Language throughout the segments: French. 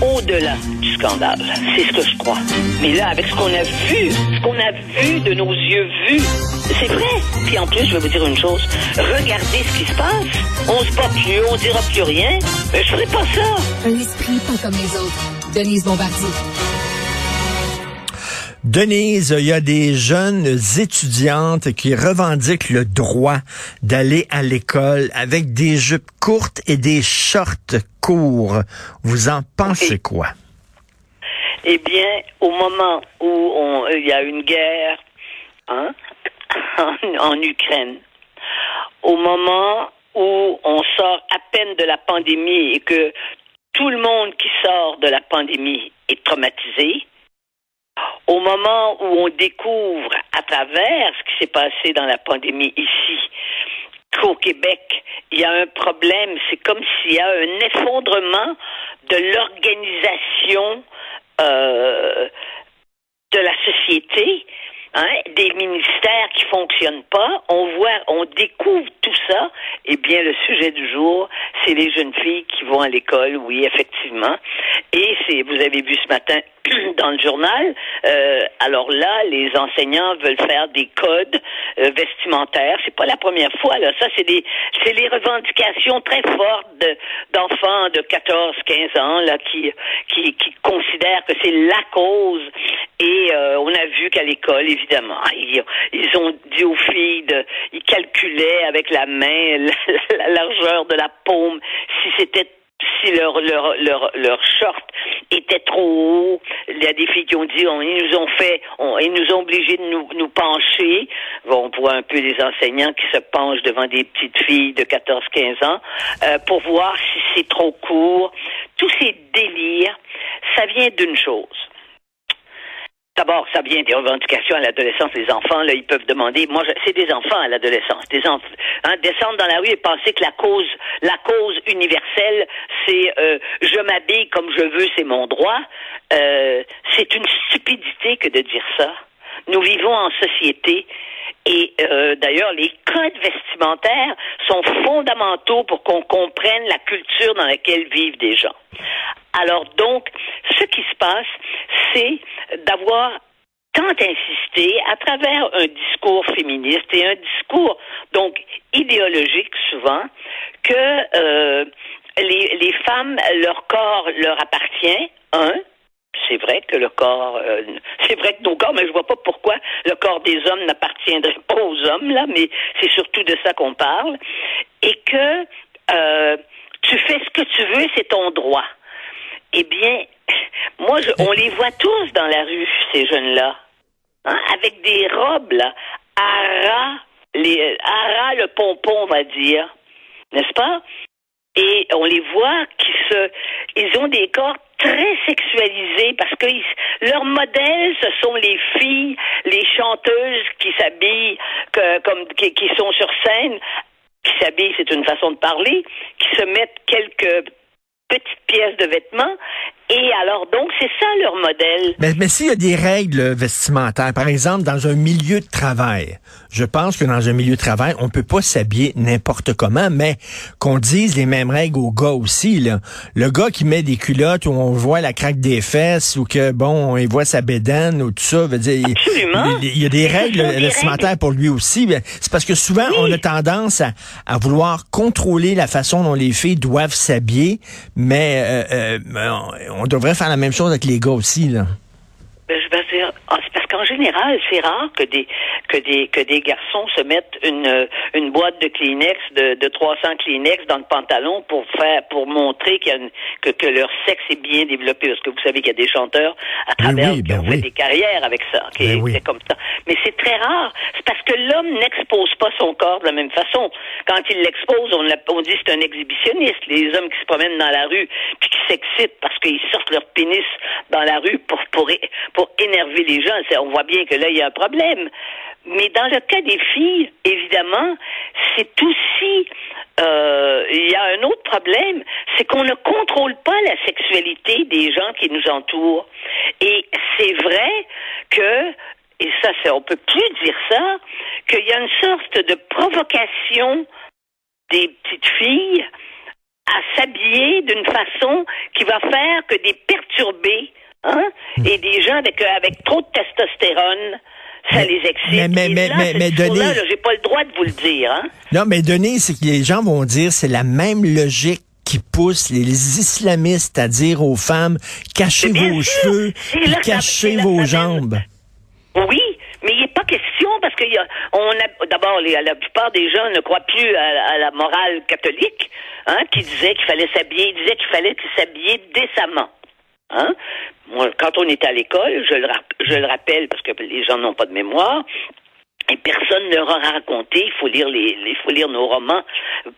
Au-delà du scandale. C'est ce que je crois. Mais là, avec ce qu'on a vu, ce qu'on a vu de nos yeux vus, c'est vrai. Puis en plus, je vais vous dire une chose. Regardez ce qui se passe. On se bat plus, on dira plus rien. Mais je ferai pas ça. Un esprit pas comme les autres. Denise Bombardier. Denise, il y a des jeunes étudiantes qui revendiquent le droit d'aller à l'école avec des jupes courtes et des shorts Vous en pensez quoi? Eh bien, au moment où il y a une guerre hein, en, en Ukraine, au moment où on sort à peine de la pandémie et que tout le monde qui sort de la pandémie est traumatisé, au moment où on découvre à travers ce qui s'est passé dans la pandémie ici, qu'au Québec, il y a un problème, c'est comme s'il y a un effondrement de l'organisation euh, de la société, hein, des ministères qui fonctionnent pas. On voit, on découvre tout ça. Eh bien, le sujet du jour, c'est les jeunes filles qui vont à l'école, oui, effectivement. Et c'est, vous avez vu ce matin dans le journal. Euh, alors là, les enseignants veulent faire des codes euh, vestimentaires. C'est pas la première fois. Là, ça c'est des, c'est les revendications très fortes de, d'enfants de 14, 15 ans là qui, qui, qui considèrent que c'est la cause. Et euh, on a vu qu'à l'école, évidemment, ils, ont dit aux filles, de, ils calculaient avec la main la largeur de la paume si c'était si leur, leur, leur, leur short était trop haut. Il y a des filles qui ont dit, on, ils nous ont fait, ils nous ont obligés de nous, nous pencher. Bon, on voit un peu les enseignants qui se penchent devant des petites filles de 14-15 ans euh, pour voir si c'est trop court. Tous ces délires, ça vient d'une chose. D'abord, ça vient des revendications à l'adolescence. Les enfants, là, ils peuvent demander. Moi, c'est des enfants à l'adolescence. Des enfants, hein, descendre dans la rue et penser que la cause, la cause universelle, c'est euh, je m'habille comme je veux, c'est mon droit. Euh, c'est une stupidité que de dire ça. Nous vivons en société et euh, d'ailleurs, les codes vestimentaires sont fondamentaux pour qu'on comprenne la culture dans laquelle vivent des gens. Alors donc, ce qui se passe, c'est d'avoir tant insisté à travers un discours féministe et un discours donc idéologique souvent que euh, les, les femmes, leur corps leur appartient, un, c'est vrai que le corps, euh, c'est vrai que nos corps, mais je vois pas pourquoi le corps des hommes n'appartiendrait pas aux hommes là, mais c'est surtout de ça qu'on parle, et que euh, tu fais ce que tu veux, c'est ton droit. Eh bien, moi, je, on les voit tous dans la rue, ces jeunes-là, hein, avec des robes là, à les, à ras le pompon, on va dire, n'est-ce pas? Et on les voit qui se, ils ont des corps très sexualisés parce que ils, leur modèle, ce sont les filles, les chanteuses qui s'habillent comme qui, qui sont sur scène, qui s'habillent, c'est une façon de parler, qui se mettent quelques petites pièces de vêtements. Et alors, donc, c'est ça leur modèle. Mais, mais s'il y a des règles vestimentaires, par exemple, dans un milieu de travail, je pense que dans un milieu de travail, on peut pas s'habiller n'importe comment, mais qu'on dise les mêmes règles aux gars aussi. Là. Le gars qui met des culottes où on voit la craque des fesses ou que bon, il voit sa bédaine ou tout ça, veut dire, Absolument. il, il y a des règles vestimentaires pour lui aussi. C'est parce que souvent on a tendance à, à vouloir contrôler la façon dont les filles doivent s'habiller, mais euh, euh, on on devrait faire la même chose avec les gars aussi là. Ben, je vais dire, ah, c'est parce qu'en général, c'est rare que des que des que des garçons se mettent une une boîte de Kleenex de, de 300 Kleenex dans le pantalon pour faire pour montrer qu'il y a une- que, que leur sexe est bien développé parce que vous savez qu'il y a des chanteurs à travers oui, qui ben ont oui. fait des carrières avec ça, qui Ben comme ça. Mais c'est très rare. C'est parce que l'homme n'expose pas son corps de la même façon. Quand il l'expose, on, l'a- on dit c'est un exhibitionniste. Les hommes qui se promènent dans la rue puis qui s'excitent parce qu'ils sortent leur pénis dans la rue pour pour pour énerver les gens, c'est- on voit bien que là il y a un problème. Mais dans le cas des filles, évidemment, c'est aussi euh, il y a un autre problème, c'est qu'on ne contrôle pas la sexualité des gens qui nous entourent. Et c'est vrai que et ça, c'est, on peut plus dire ça, qu'il y a une sorte de provocation des petites filles à s'habiller d'une façon qui va faire que des perturbés hein, et des gens avec, euh, avec trop de testostérone, ça Mais- les excite. mais- mais- mais- là, mais- là, j'ai pas le droit de vous le dire. Hein. Non, mais Denis, c'est que les gens vont dire c'est la même logique qui pousse les islamistes à dire aux femmes cachez vos sûr, cheveux, là que cachez vos que jambes. Oui, mais il n'est pas question parce qu'il y a, on a, d'abord, les- la plupart des gens ne croient plus à, à la morale catholique, hein, qui disait qu'il fallait s'habiller, il disait qu'il fallait s'habiller décemment. Hein? Quand on était à l'école, je le, je le rappelle parce que les gens n'ont pas de mémoire, et personne ne leur a raconté. Il faut lire les, il faut lire nos romans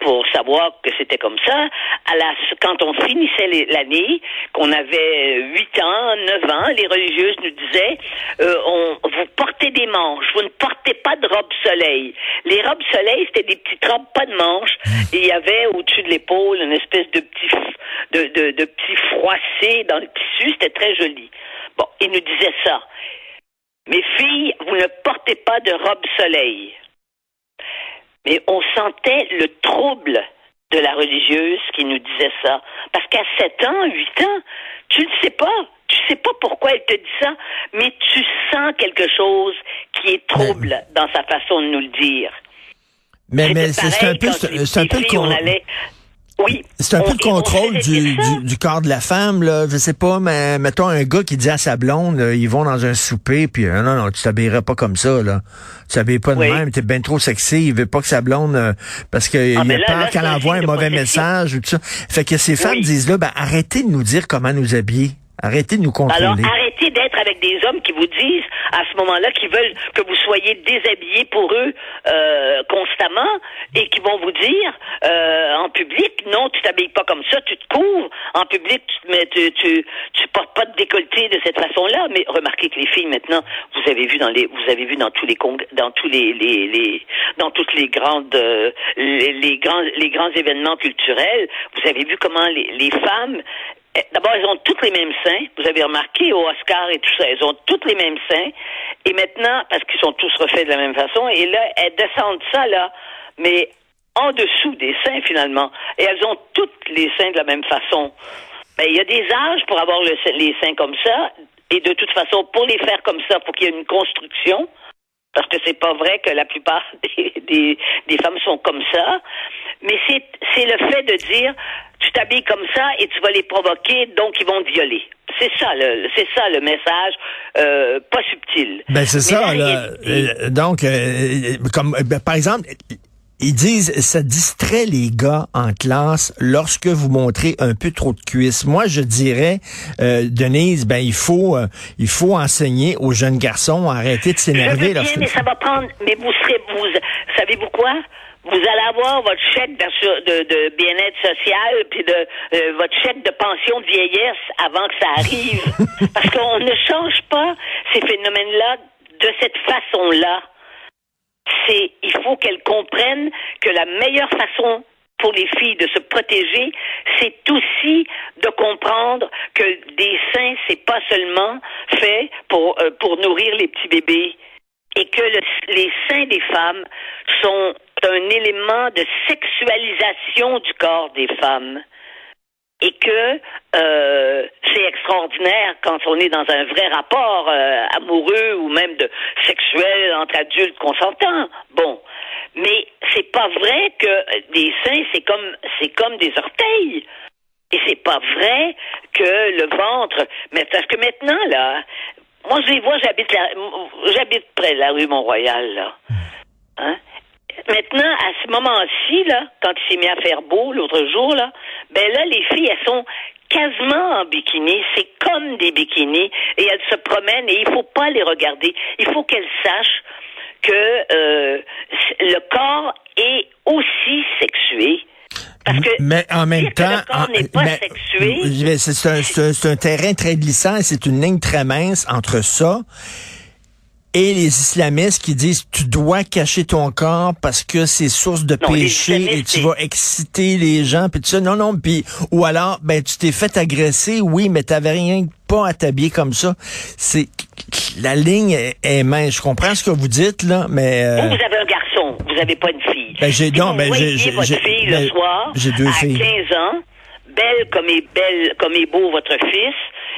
pour savoir que c'était comme ça. À la, quand on finissait l'année, qu'on avait 8 ans, 9 ans, les religieuses nous disaient euh, on, vous portez des manches, vous ne portez pas de robe soleil. Les robes soleil, c'était des petites robes pas de manches. Et il y avait au-dessus de l'épaule une espèce de petit de, de, de petit froissé dans le tissu. C'était très joli. Bon, ils nous disaient ça. Mes filles, vous ne portez pas de robe soleil. Mais on sentait le trouble de la religieuse qui nous disait ça. Parce qu'à 7 ans, 8 ans, tu ne sais pas. Tu sais pas pourquoi elle te dit ça, mais tu sens quelque chose qui est trouble dans sa façon de nous le dire. Mais, c'est un peu, c'est un peu le filles, on con- allait- Oui. c'est un peu le contrôle du, du, du corps de la femme, là. Je sais pas, mais mettons un gars qui dit à sa blonde, euh, ils vont dans un souper, puis euh, non, non, tu t'habillerais pas comme ça, là. Tu t'habilles pas de Oui. même, t'es bien trop sexy, il veut pas que sa blonde, euh, parce qu'il Ah, a peur qu'elle envoie un mauvais message ou tout ça. Fait que ces femmes Oui. disent là, ben arrêtez de nous dire comment nous habiller. Arrêtez de nous contrôler. Alors, avec des hommes qui vous disent, à ce moment-là, qu'ils veulent que vous soyez déshabillés pour eux euh, constamment et qui vont vous dire euh, en public, non, tu t'habilles pas comme ça, tu te couvres. En public, tu mets, tu, tu, tu portes pas de décolleté de cette façon-là. Mais remarquez que les filles maintenant, vous avez vu dans les, vous avez vu dans tous les dans tous les, les, les dans toutes les grandes, euh, les, les grands, les grands événements culturels, vous avez vu comment les, les femmes D'abord, elles ont toutes les mêmes seins. Vous avez remarqué au Oscar et tout ça, elles ont toutes les mêmes seins. Et maintenant, parce qu'ils sont tous refaits de la même façon, et là, elles descendent ça là, mais en dessous des seins finalement. Et elles ont toutes les seins de la même façon. Ben, il y a des âges pour avoir le les seins comme ça, et de toute façon, pour les faire comme ça, faut qu'il y ait une construction. Parce que c'est pas vrai que la plupart des, des femmes sont comme ça. Mais c'est, le fait de dire, tu t'habilles comme ça et tu vas les provoquer, donc ils vont te violer. C'est ça, le, c'est ça le message, euh, pas subtil. Ben c'est ça. Là. Euh, donc, euh, comme ben, par exemple, ils disent ça distrait les gars en classe lorsque vous montrez un peu trop de cuisses. Moi, je dirais, euh, Denise, ben il faut euh, il faut enseigner aux jeunes garçons à arrêter de s'énerver. bien, mais ça va prendre. Mais vous serez, vous, savez-vous quoi? Vous allez avoir votre chèque de bien-être social, puis de euh, votre chèque de pension de vieillesse avant que ça arrive, parce qu'on ne change pas ces phénomènes-là de cette façon-là. C'est, il faut qu'elles comprennent que la meilleure façon pour les filles de se protéger, c'est aussi de comprendre que des seins, c'est pas seulement fait pour euh, pour nourrir les petits bébés. Et que le- les seins des femmes sont un élément de sexualisation du corps des femmes et que euh, c'est extraordinaire quand on est dans un vrai rapport euh, amoureux ou même de sexuel entre adultes consentants. Bon, mais c'est pas vrai que des seins c'est comme c'est comme des orteils. Et c'est pas vrai que le ventre. Mais parce que maintenant là, moi je les vois, j'habite la, j'habite près de la rue Mont-Royal là. Hein? Maintenant, à ce moment-ci, là, quand il s'est mis à faire beau l'autre jour, là, ben là, les filles, elles sont quasiment en bikini. C'est comme des bikinis. Et elles se promènent et il faut pas les regarder. Il faut qu'elles sachent que euh, le corps est aussi sexué. Parce que mais en même temps, le corps en- n'est pas mais- sexué. mais c'est un, un- c'est un terrain très glissant, et c'est une ligne très mince entre ça et les islamistes qui disent tu dois cacher ton corps parce que c'est source de Non, péché et tu vas exciter les gens puis tout ça non non puis ou alors ben tu t'es fait agresser oui mais t'avais rien pas à t'habiller comme ça c'est la ligne est, est mince je comprends ce que vous dites là mais euh, Vous, vous avez un garçon, vous n'avez pas une fille. Ben, j'ai- vous ben, j'ai- j'ai- fille ben, le soir, j'ai deux à filles. 15 ans, belle comme est belle, comme est beau votre fils,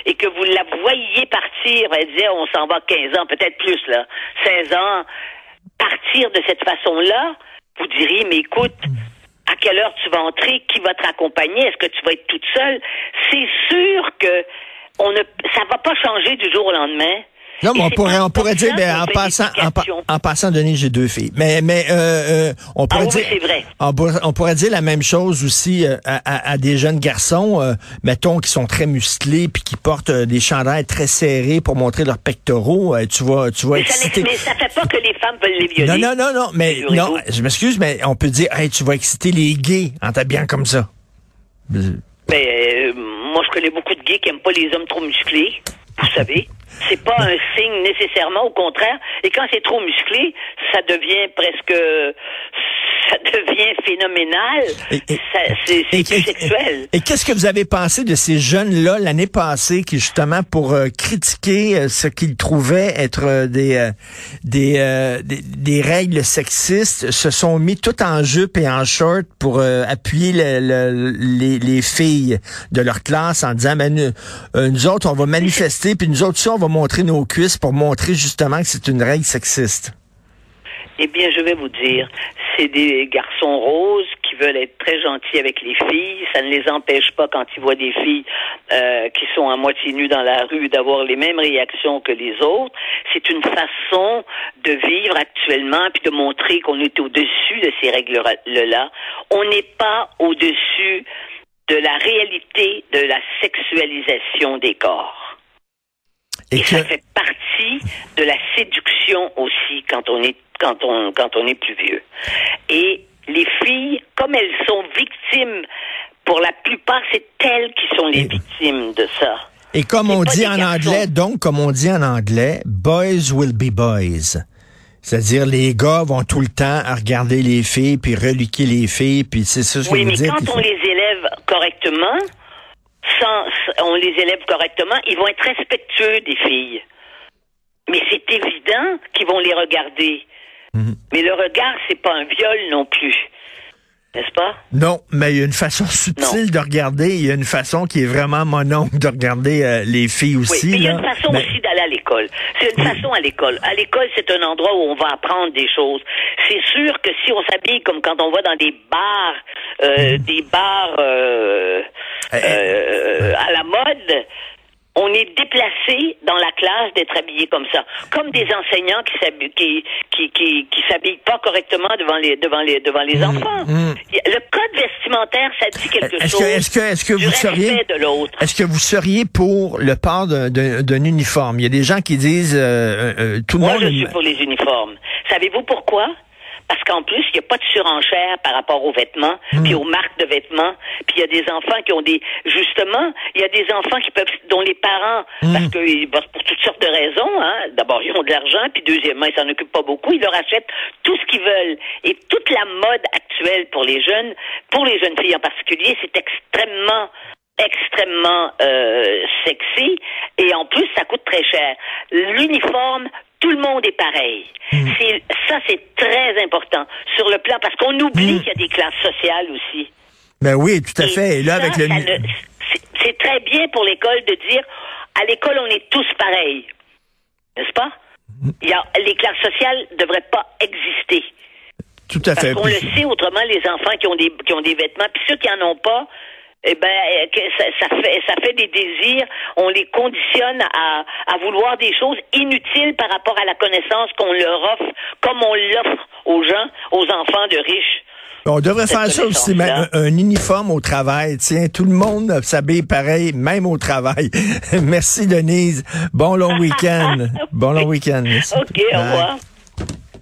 et que vous la voyez partir, elle disait, on s'en va 15 ans, peut-être plus, là, 16 ans, partir de cette façon-là, vous diriez, mais écoute, à quelle heure tu vas entrer, qui va te raccompagner, est-ce que tu vas être toute seule? C'est sûr que on ne, ça va pas changer du jour au lendemain. Non, mais on pourrait, on pourrait pour dire, ben, en passant, en, en passant, Denis, j'ai deux filles. Mais, mais, euh, euh, on pourrait Ah oui, dire, vrai. On, pourrait, on pourrait dire la même chose aussi euh, à, à- à des jeunes garçons, euh, mettons, qui sont très musclés puis qui portent euh, des chandails très serrés pour montrer leurs pectoraux. Tu vas, tu vas Mais ça, exciter. mais ça fait pas que les femmes veulent les violer. Non, non, non, non, mais non, je m'excuse, mais on peut dire, hey, tu vas exciter les gays en t'habillant comme ça. Mais euh, moi, je connais beaucoup de gays qui aiment pas les hommes trop musclés. Vous savez, c'est pas un signe nécessairement, au contraire. Et quand c'est trop musclé, ça devient presque, ça devient phénoménal. C'est c'est Et, sexuel. et qu'est-ce que vous avez pensé de ces jeunes-là l'année passée qui, justement, pour euh, critiquer euh, ce qu'ils trouvaient être euh, des, des, des, des règles sexistes, se sont mis tout en jupe et en short pour appuyer le- le- les, les filles de leur classe en disant, ben, nous, nous autres, on va manifester, puis nous autres, ça, on va montrer nos cuisses pour montrer justement que c'est une règle sexiste. Eh bien, je vais vous dire, c'est des garçons roses qui veulent être très gentils avec les filles. Ça ne les empêche pas, quand ils voient des filles euh, qui sont à moitié nues dans la rue, d'avoir les mêmes réactions que les autres. C'est une façon de vivre actuellement, puis de montrer qu'on est au-dessus de ces règles-là. On n'est pas au-dessus de la réalité de la sexualisation des corps. Et Et que, ça fait partie de la séduction aussi quand on est quand on quand on est plus vieux. Et les filles, comme elles sont victimes, pour la plupart, c'est elles qui sont les Et- victimes de ça. Et comme on dit en garçons. anglais, donc, comme on dit en anglais, boys will be boys. C'est-à-dire, les gars vont tout le temps à regarder les filles, puis reliquer les filles, puis c'est ça ce que Oui, vous mais dites. quand il on faut- les élève correctement, on les élève correctement, ils vont être respectueux des filles. Mais c'est évident qu'ils vont les regarder. Mhm. Mais le regard, c'est pas un viol non plus. N'est-ce pas? Non, mais il y a une façon subtile de regarder, il y a une façon qui est vraiment mononcle de regarder euh, les filles aussi. Oui, mais il y a une façon Mais- aussi d'aller à l'école. C'est une façon à l'école. À l'école, c'est un endroit où on va apprendre des choses. C'est sûr que si on s'habille comme quand on va dans des bars, euh, des bars euh, Eh, euh, à la mode, on est déplacé dans la classe d'être habillé comme ça, comme des enseignants qui s'habillent qui qui qui, qui s'habillent pas correctement devant les devant les devant les enfants. mm. Le code vestimentaire, ça dit quelque Est-ce chose. que, est-ce que, est-ce que vous seriez, de l'autre. est-ce que vous seriez pour le port d'un- d'un d'un uniforme? Il y a des gens qui disent, euh, euh, tout le Moi, monde. je suis pour les uniformes. Savez-vous pourquoi? Parce qu'en plus, il n'y a pas de surenchère par rapport aux vêtements, Hmm. puis aux marques de vêtements. Puis il y a des enfants qui ont des... Justement, il y a des enfants qui peuvent... dont les parents, Hmm. parce que pour toutes sortes de raisons, hein, d'abord, ils ont de l'argent, puis deuxièmement, ils s'en occupent pas beaucoup, ils leur achètent tout ce qu'ils veulent. Et toute la mode actuelle pour les jeunes, pour les jeunes filles en particulier, c'est extrêmement extrêmement euh, sexy et en plus ça coûte très cher. L'uniforme tout le monde est pareil. C'est ça, c'est très important sur le plan parce qu'on oublie Hmm. qu'il y a des classes sociales aussi. Ben oui, tout à Et fait. Et là, ça, avec le... c'est- très bien pour l'école de dire à l'école on est tous pareils, n'est-ce pas? Il y a, Les classes sociales ne devraient pas exister. Tout à Parce fait. qu'on Puis- le sait autrement, les enfants qui ont des qui ont des vêtements, puis ceux qui en ont pas, eh ben euh, que ça, ça fait ça fait des désirs. On les conditionne à, à vouloir des choses inutiles par rapport à la connaissance qu'on leur offre, comme on l'offre aux gens, aux enfants de riches. On devrait cette faire ça aussi, mais un, connaissance-là. un uniforme au travail. Tiens, tout le monde s'habille pareil, même au travail. Merci, Denise. Bon long week-end. Bon long week-end. Ok, au revoir.